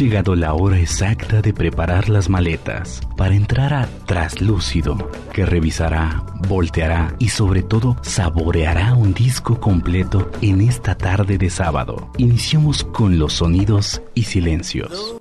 llegado la hora exacta de preparar las maletas para entrar a Traslúcido, que revisará, volteará y sobre todo saboreará un disco completo en esta tarde de sábado. Iniciamos con los sonidos y silencios.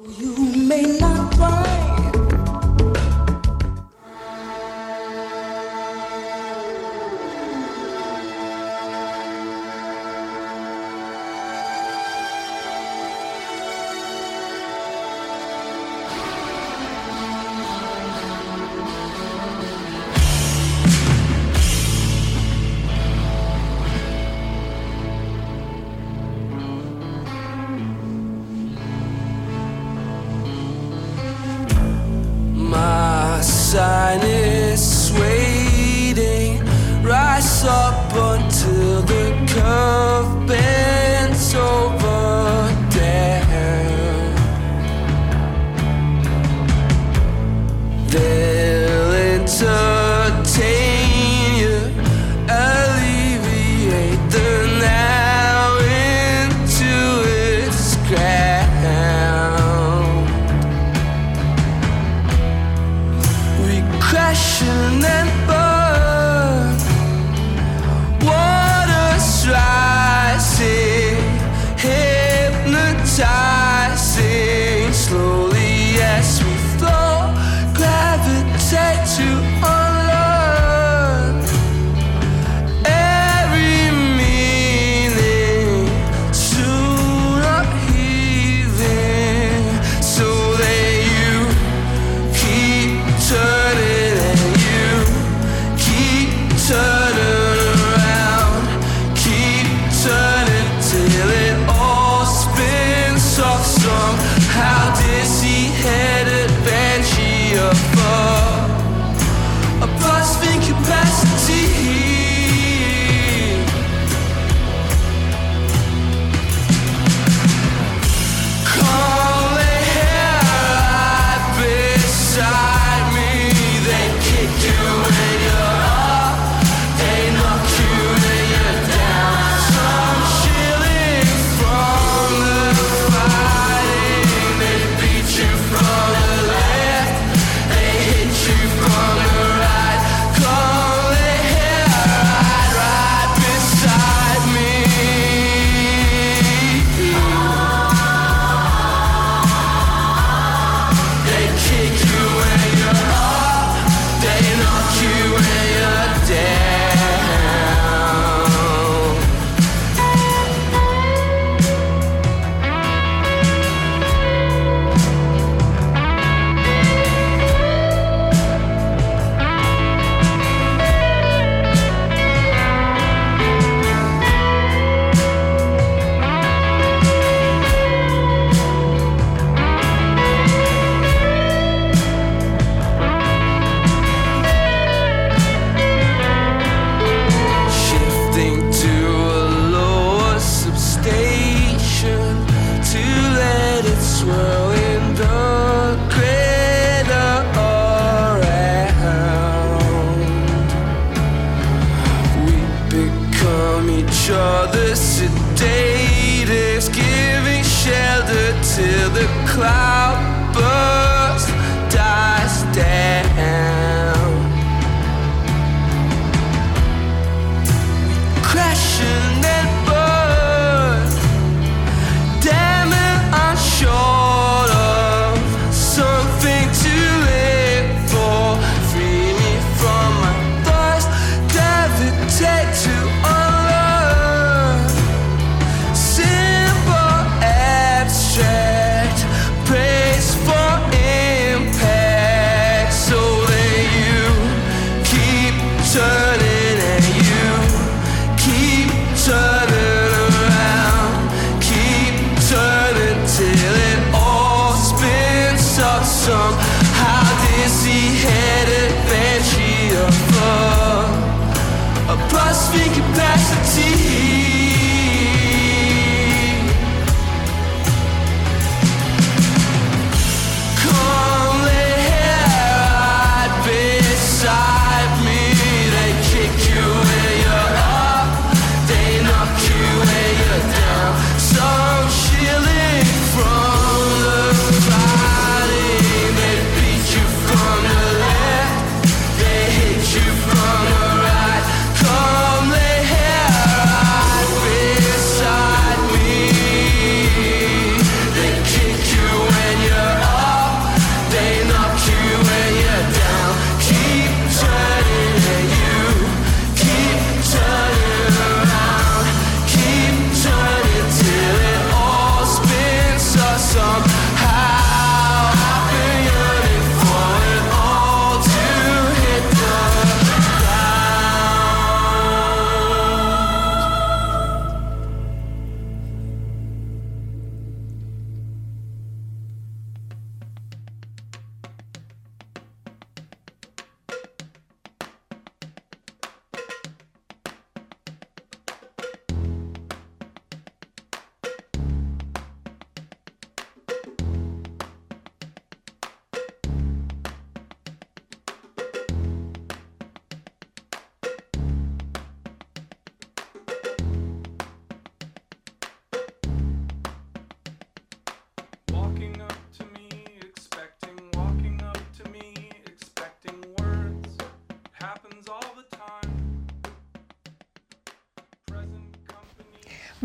the sedated, giving shelter to the clouds.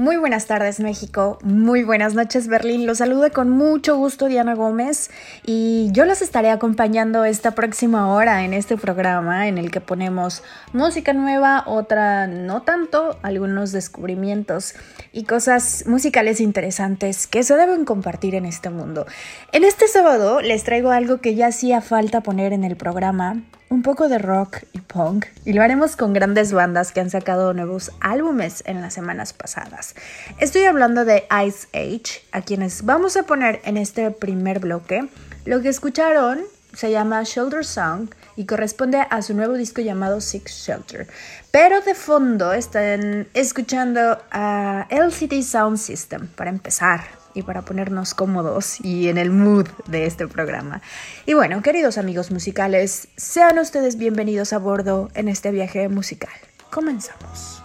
Muy buenas tardes México, muy buenas noches Berlín, los saludo con mucho gusto Diana Gómez y yo los estaré acompañando esta próxima hora en este programa en el que ponemos música nueva, otra no tanto, algunos descubrimientos y cosas musicales interesantes que se deben compartir en este mundo. En este sábado les traigo algo que ya hacía falta poner en el programa un poco de rock y punk y lo haremos con grandes bandas que han sacado nuevos álbumes en las semanas pasadas. Estoy hablando de Ice Age, a quienes vamos a poner en este primer bloque. Lo que escucharon se llama Shoulder Song y corresponde a su nuevo disco llamado Six Shelter. Pero de fondo están escuchando a LCD Sound System para empezar y para ponernos cómodos y en el mood de este programa. Y bueno, queridos amigos musicales, sean ustedes bienvenidos a bordo en este viaje musical. Comenzamos.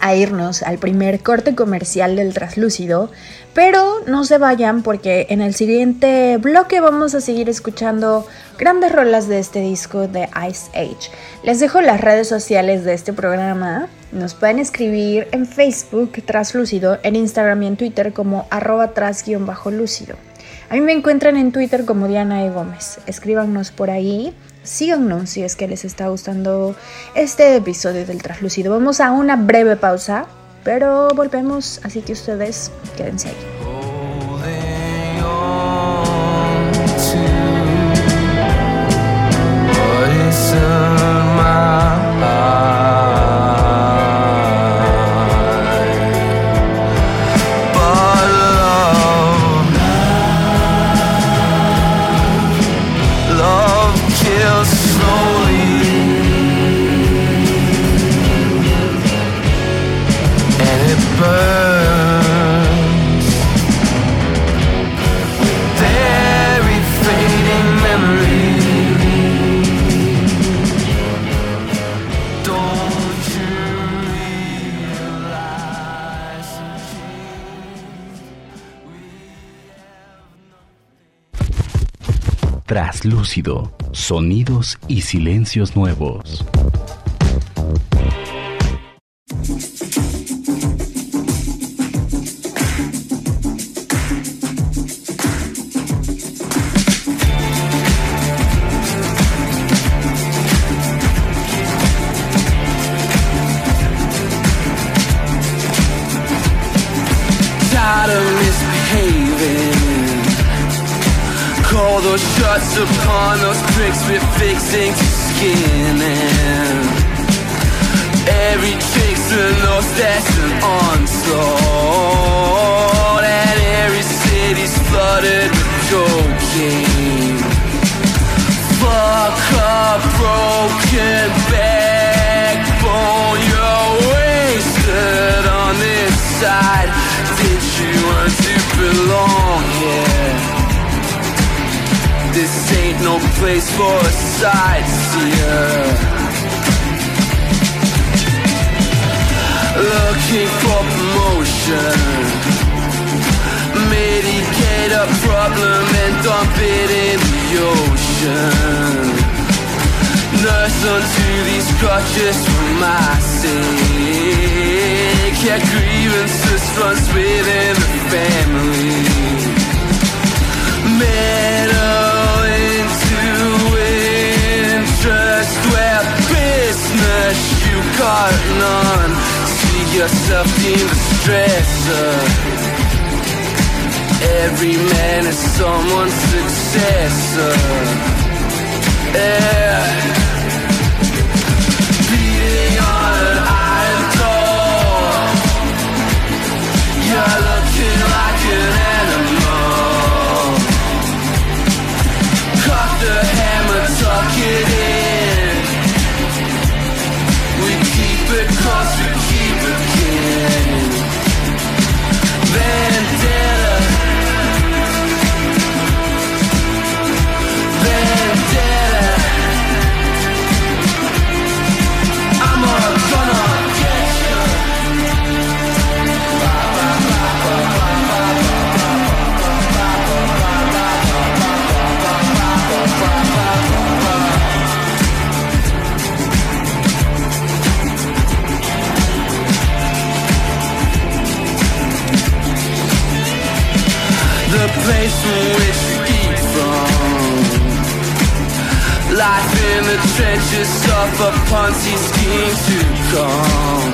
A irnos al primer corte comercial del traslúcido, pero no se vayan porque en el siguiente bloque vamos a seguir escuchando grandes rolas de este disco de Ice Age. Les dejo las redes sociales de este programa. Nos pueden escribir en Facebook traslúcido, en Instagram y en Twitter como arroba tras-lúcido. A mí me encuentran en Twitter como Diana E. Gómez. Escríbanos por ahí síganos si es que les está gustando este episodio del Traslúcido. Vamos a una breve pausa, pero volvemos, así que ustedes quédense ahí. Traslúcido, sonidos y silencios nuevos. Ocean. Nurse onto these crutches for my sake. Yeah, grievances runs within the family. Metal into interest where business you got none. See yourself in the stressor Every man is someone's successor. Yeah which we eat from. Life in the trenches of a Ponzi scheme to come.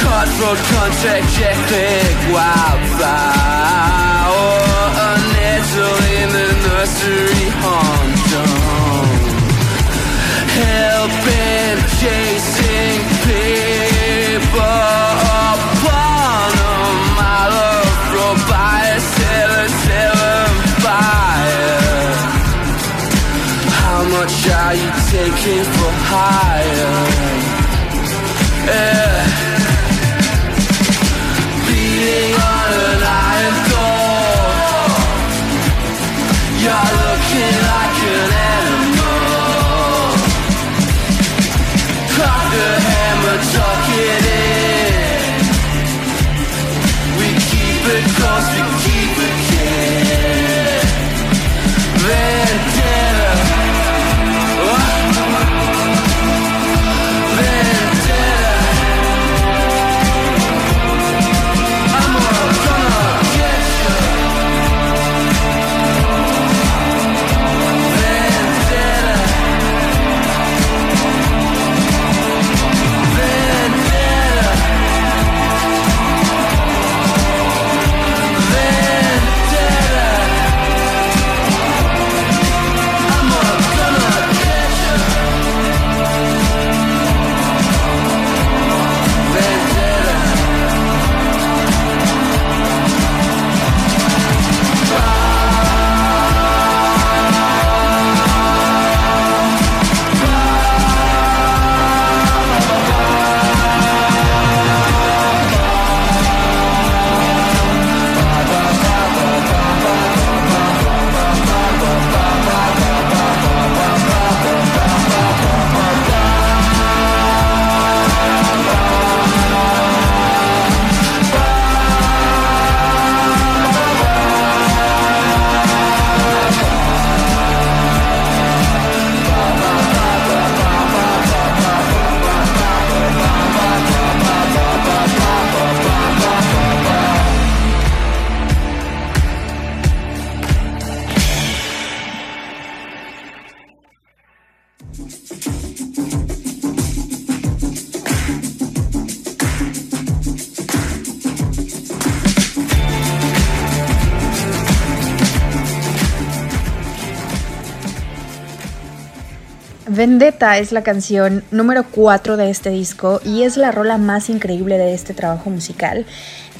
Cutthroat contract, jetlag, wildfire. Or a nettle in the nursery humdrum. Helping, chasing paper much are you taking for hire? Yeah. Vendetta es la canción número 4 de este disco y es la rola más increíble de este trabajo musical.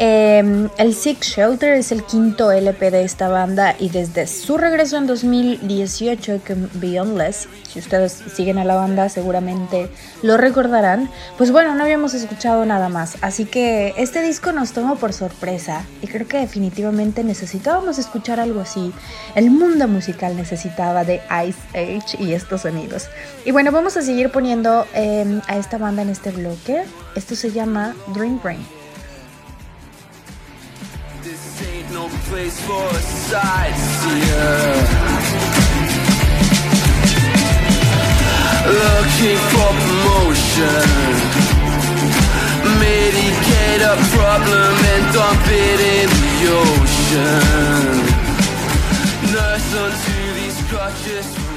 Em, el Six Shelter es el quinto LP de esta banda y desde su regreso en 2018 con Beyondless, si ustedes siguen a la banda seguramente lo recordarán, pues bueno, no habíamos escuchado nada más, así que este disco nos tomó por sorpresa y creo que definitivamente necesitábamos escuchar algo así. El mundo musical necesitaba de Ice Age y estos sonidos. Y bueno, vamos a seguir poniendo em, a esta banda en este bloque. Esto se llama Dream Brain. No place for a sightseer. Looking for promotion. Medicate a problem and dump it in the ocean. Nurse onto these crutches.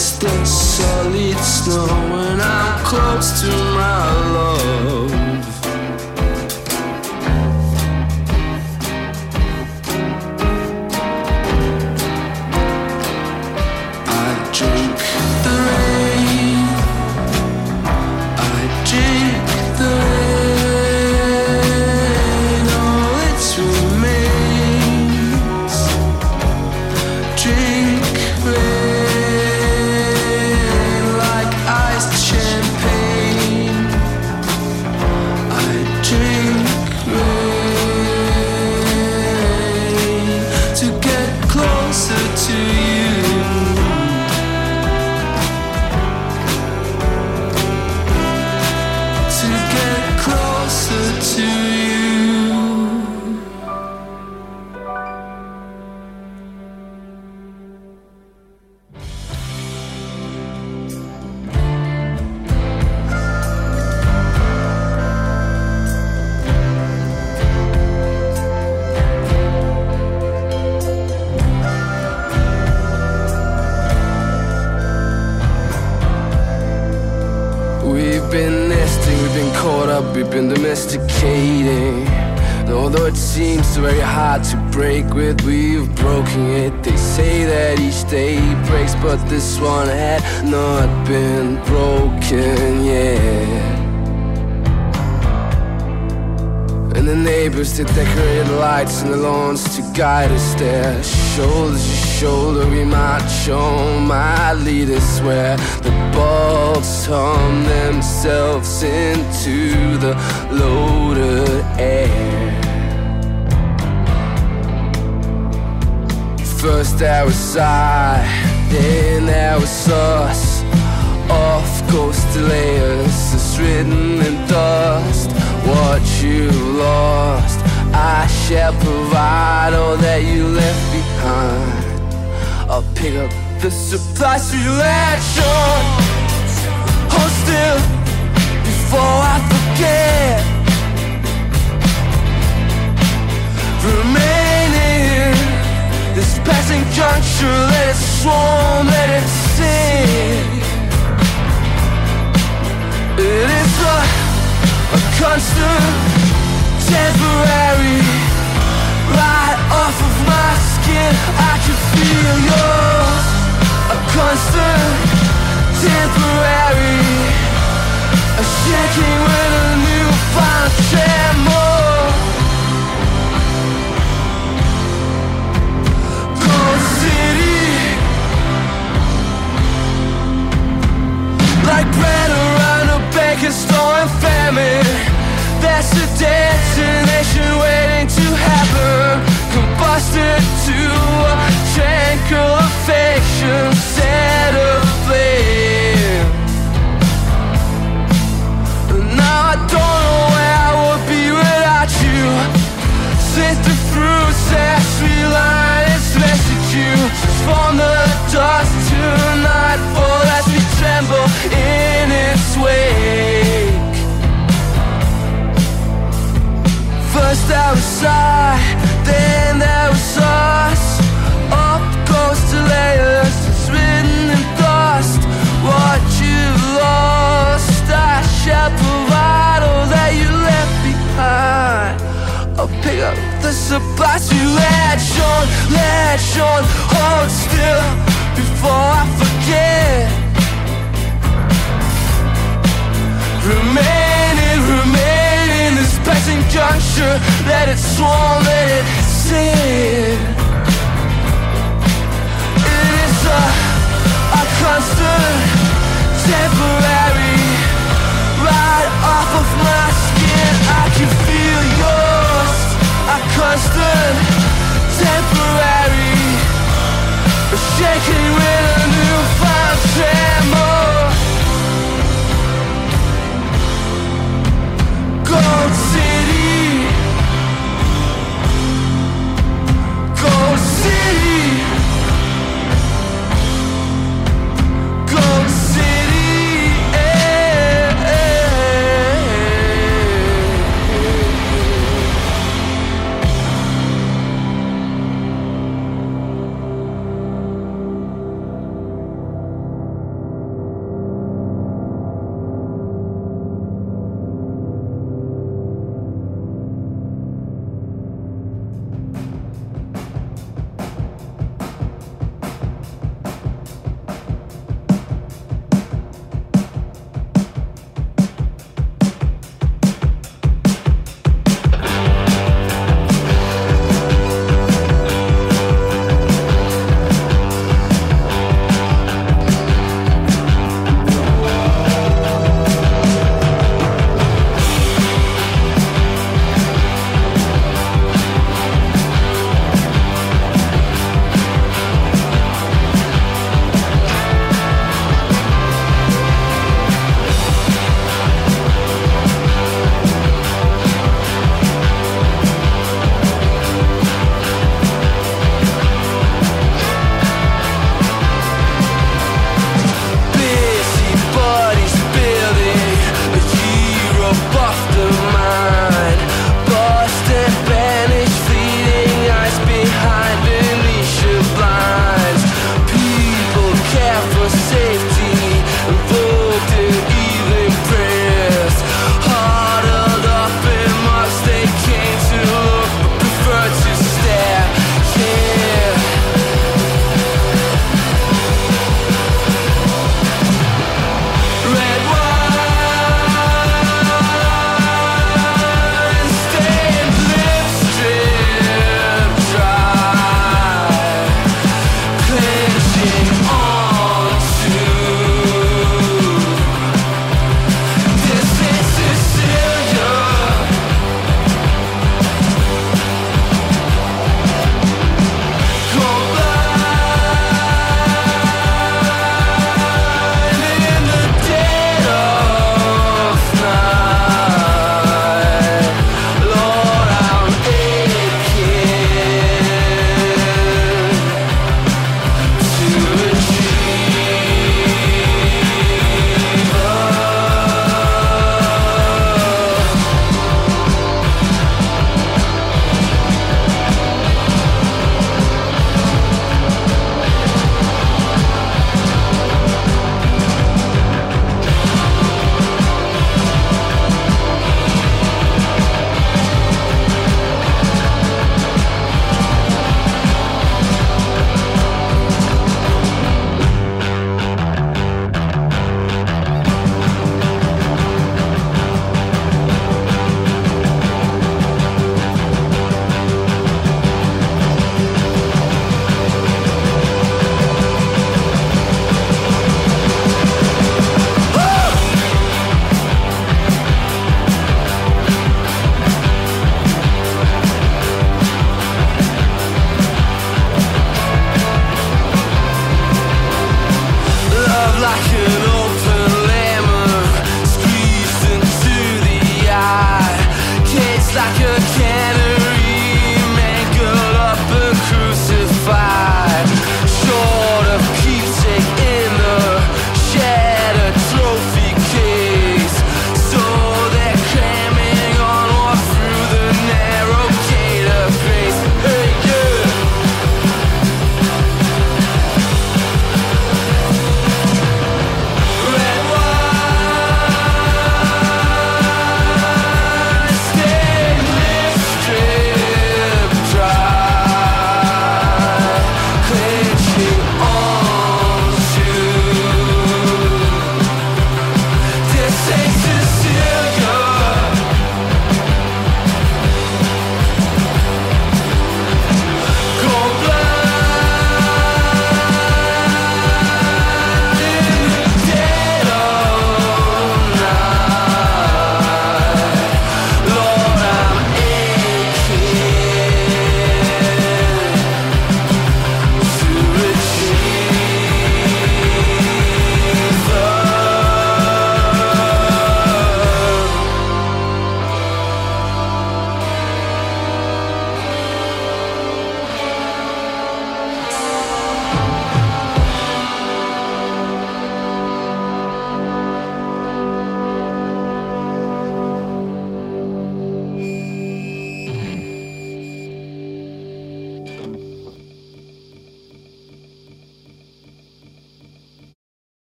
distant solid snow when I'm close to my love. And the lawns to guide us there. Shoulder to shoulder, we march on. My leaders swear the bolts hum themselves into the loaded air. First there was I, then there was us. Off coast layers, it's written in dust. What you lost, I shall provide all that you left behind. I'll pick up the supplies you latch on. Hold still before I forget. Remaining this passing juncture, let it swarm, let it sing. It is a, a constant, temporary, right off of my skin. I can feel yours. A constant, temporary, a shaking with a new found tremor. Cold City, like bread around a baker's store in famine. That's a destination waiting to happen. Combusted to a tranquil affection set aflame. Now I don't know where I would be without you. Sit the fruits as we line its message you from the dust to nightfall as we tremble in its wake. First there was I, then there was us. Up goes to layers, it's written in dust. What you lost, I shall provide all that you left behind. I'll pick up the supplies you latch on, latch on, juncture, let it swarm, let it sing. It is a, a constant, temporary, right off of my skin. I can feel yours. A constant, temporary, shaking with a newfound tremor. Gold City, see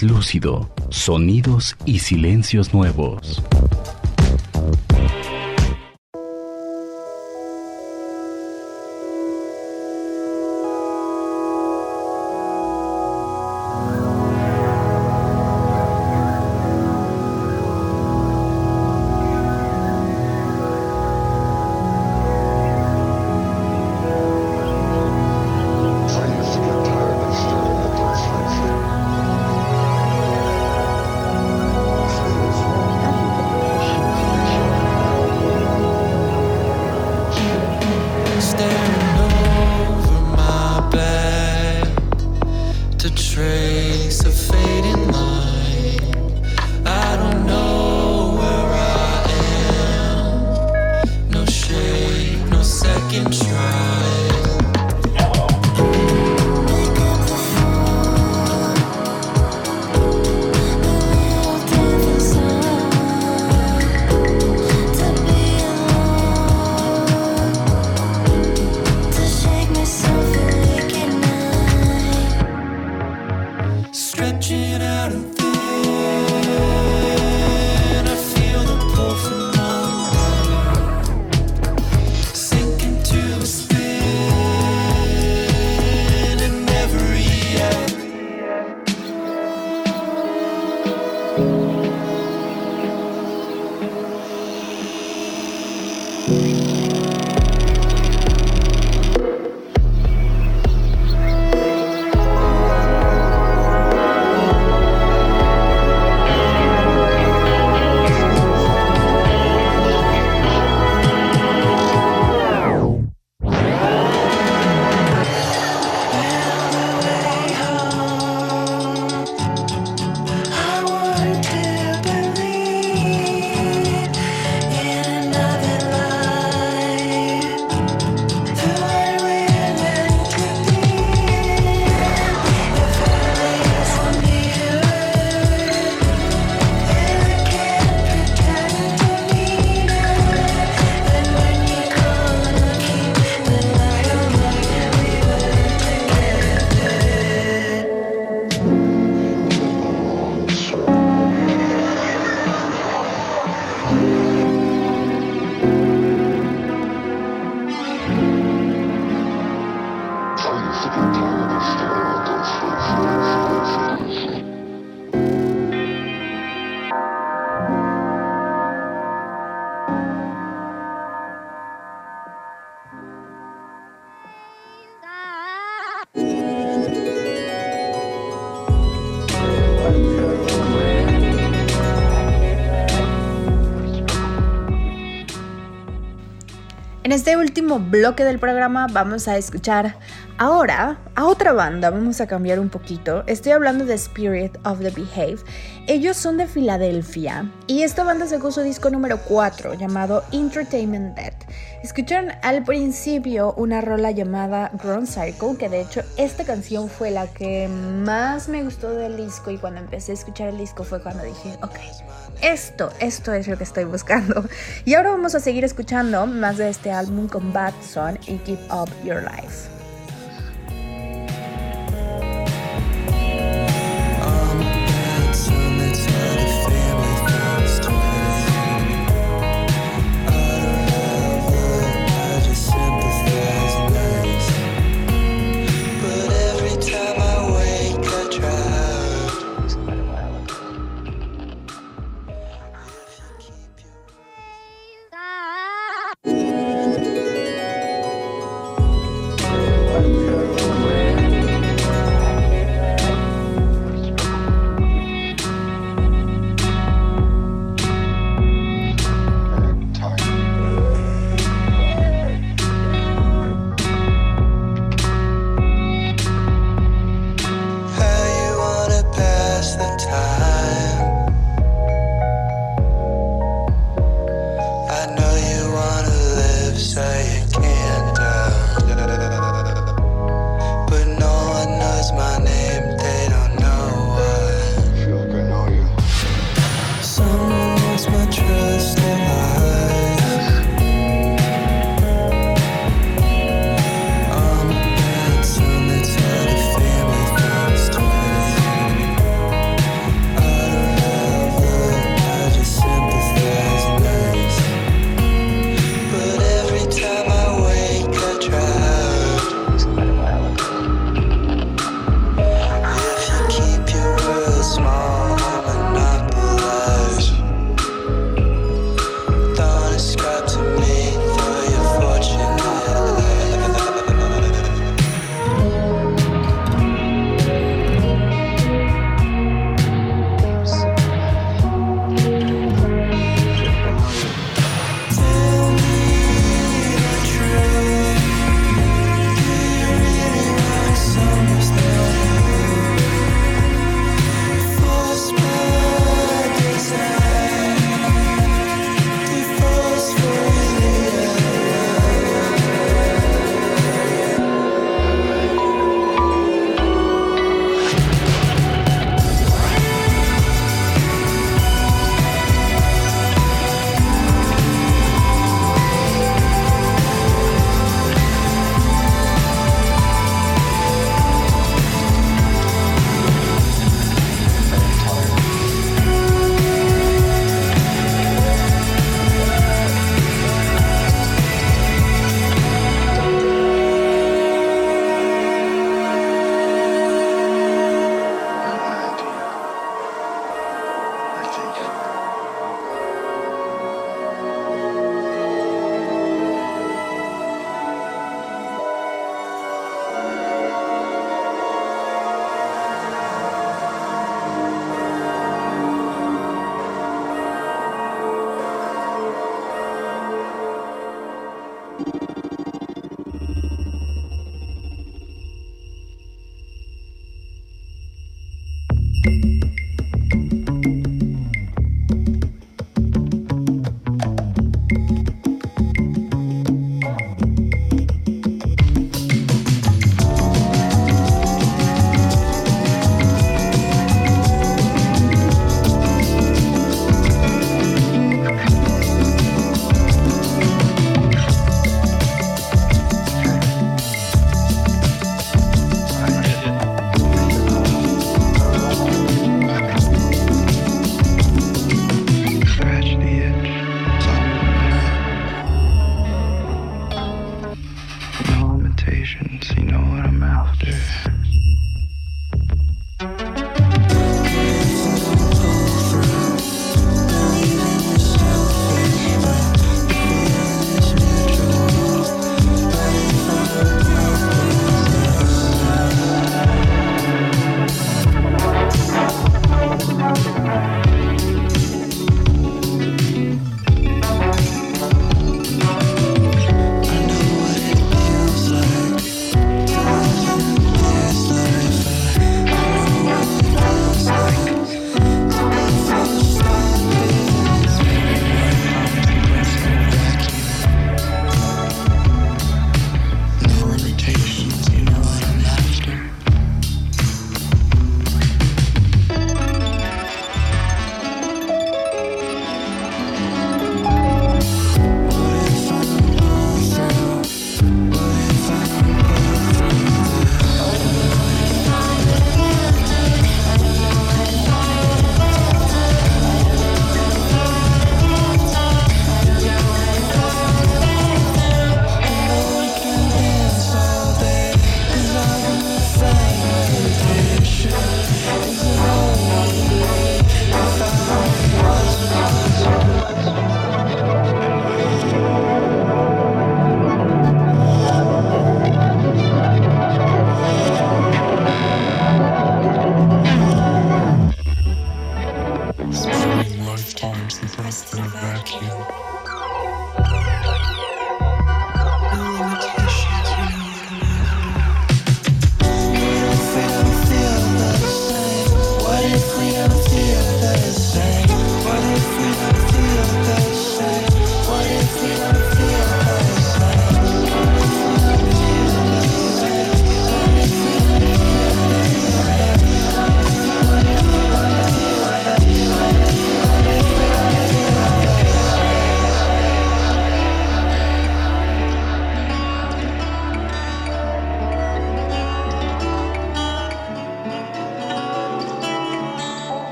Traslúcido, sonidos y silencios nuevos. En este último bloque del programa vamos a escuchar ahora a otra banda, vamos a cambiar un poquito. Estoy hablando de Spirit of the Behave. Ellos son de Filadelfia y esta banda sacó su disco número 4 llamado Entertainment Dead. Escucharon al principio una rola llamada Ground Cycle, que de hecho esta canción fue la que más me gustó del disco y cuando empecé a escuchar el disco fue cuando dije, ok, esto, esto es lo que estoy buscando. Y ahora vamos a seguir escuchando más de este álbum con Bad y Keep Up Your Life.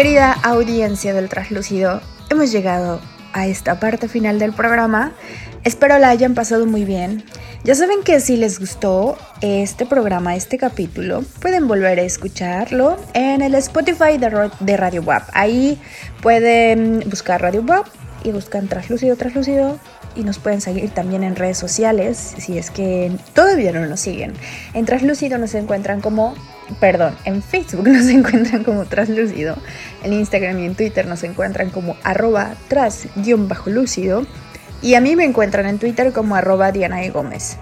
Querida audiencia del Traslúcido, hemos llegado a esta parte final del programa. Espero la hayan pasado muy bien. Ya saben que si les gustó este programa, este capítulo, pueden volver a escucharlo en el Spotify de, Radio WAP. Ahí pueden buscar Radio WAP y buscan Traslúcido, Traslúcido y nos pueden seguir también en redes sociales si es que todavía no nos siguen. En Traslúcido nos encuentran como perdón, en Facebook nos encuentran como Traslúcido, en Instagram y en Twitter nos encuentran como arroba tras-lúcido y a mí me encuentran en Twitter como arroba Diana e. Gómez.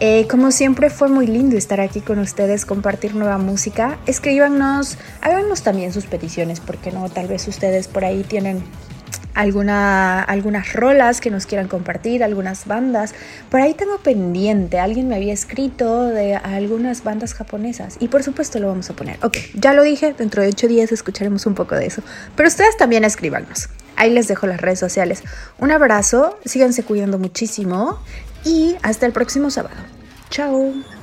Eh, como siempre fue muy lindo estar aquí con ustedes, compartir nueva música. Escríbanos, háganos también sus peticiones, porque no, tal vez ustedes por ahí tienen alguna, algunas rolas que nos quieran compartir, algunas bandas. Por ahí tengo pendiente, alguien me había escrito de algunas bandas japonesas y por supuesto lo vamos a poner. Ok, ya lo dije, dentro de ocho días escucharemos un poco de eso. Pero ustedes también escríbanos. Ahí les dejo las redes sociales. Un abrazo, síganse cuidando muchísimo y hasta el próximo sábado. Chao.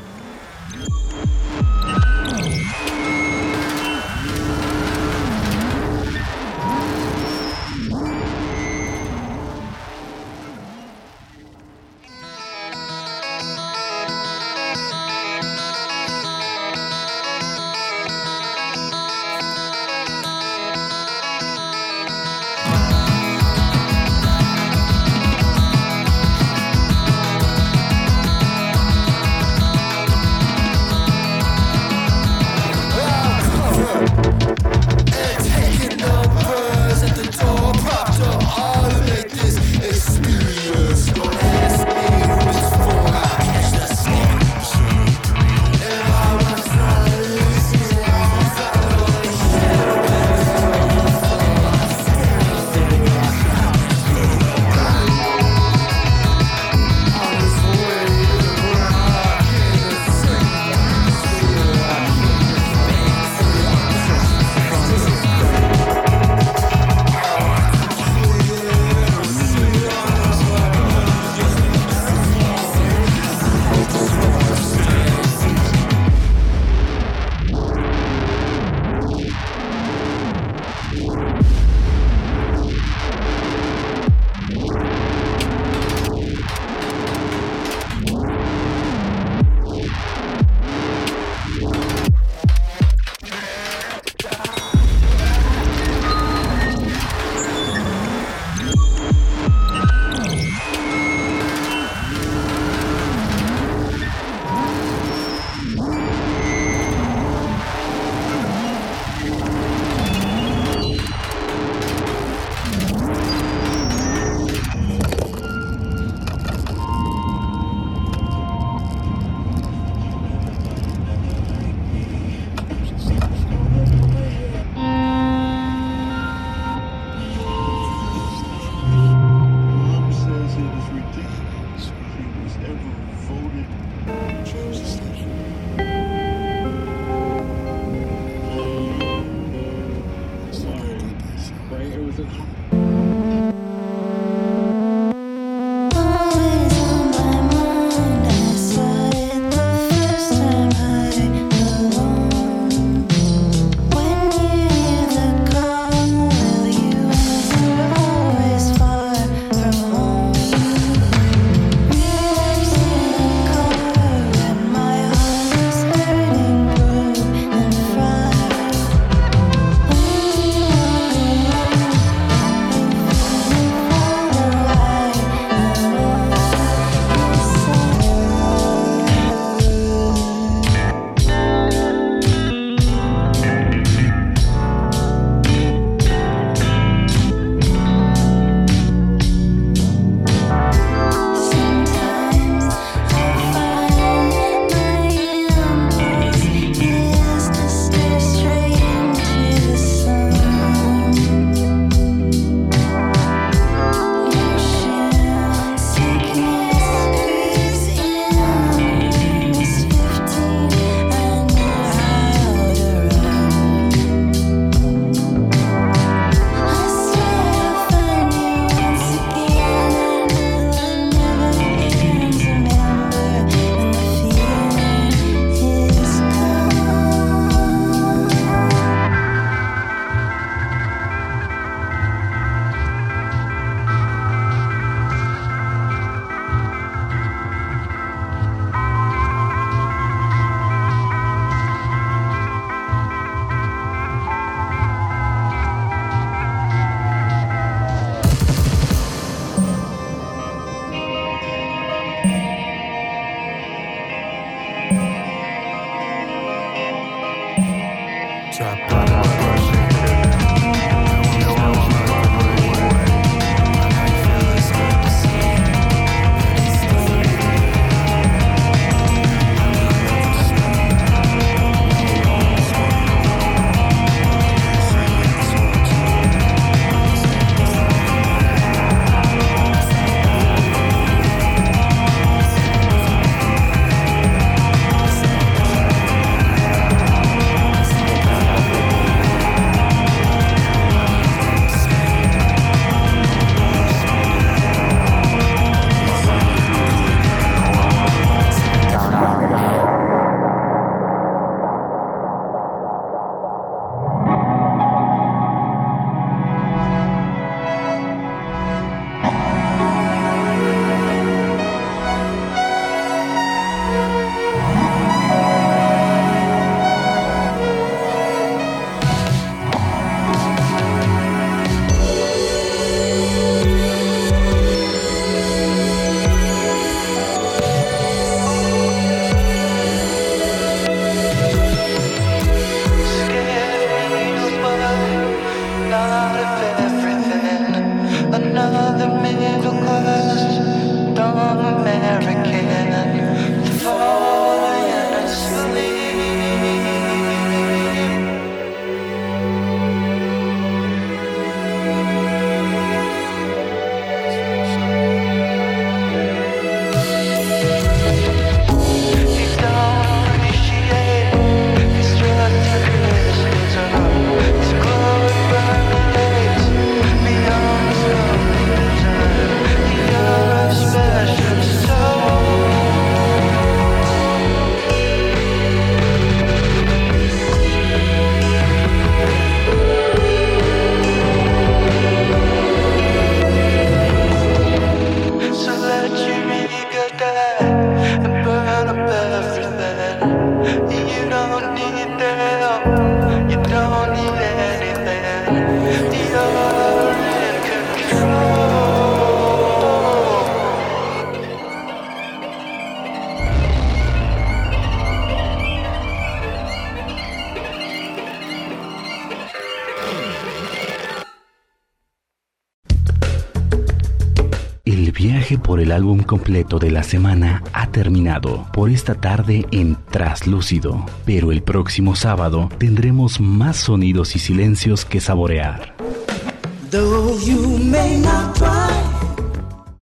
Completo de la semana ha terminado por esta tarde en Traslúcido, pero el próximo sábado tendremos más sonidos y silencios que saborear.